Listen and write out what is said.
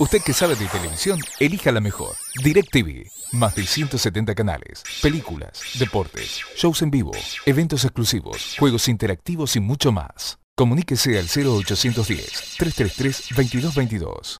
Usted que sabe de televisión, elija la mejor. DirecTV. Más de 170 canales, películas, deportes, shows en vivo, eventos exclusivos, juegos interactivos y mucho más. Comuníquese al 0810 333 2222.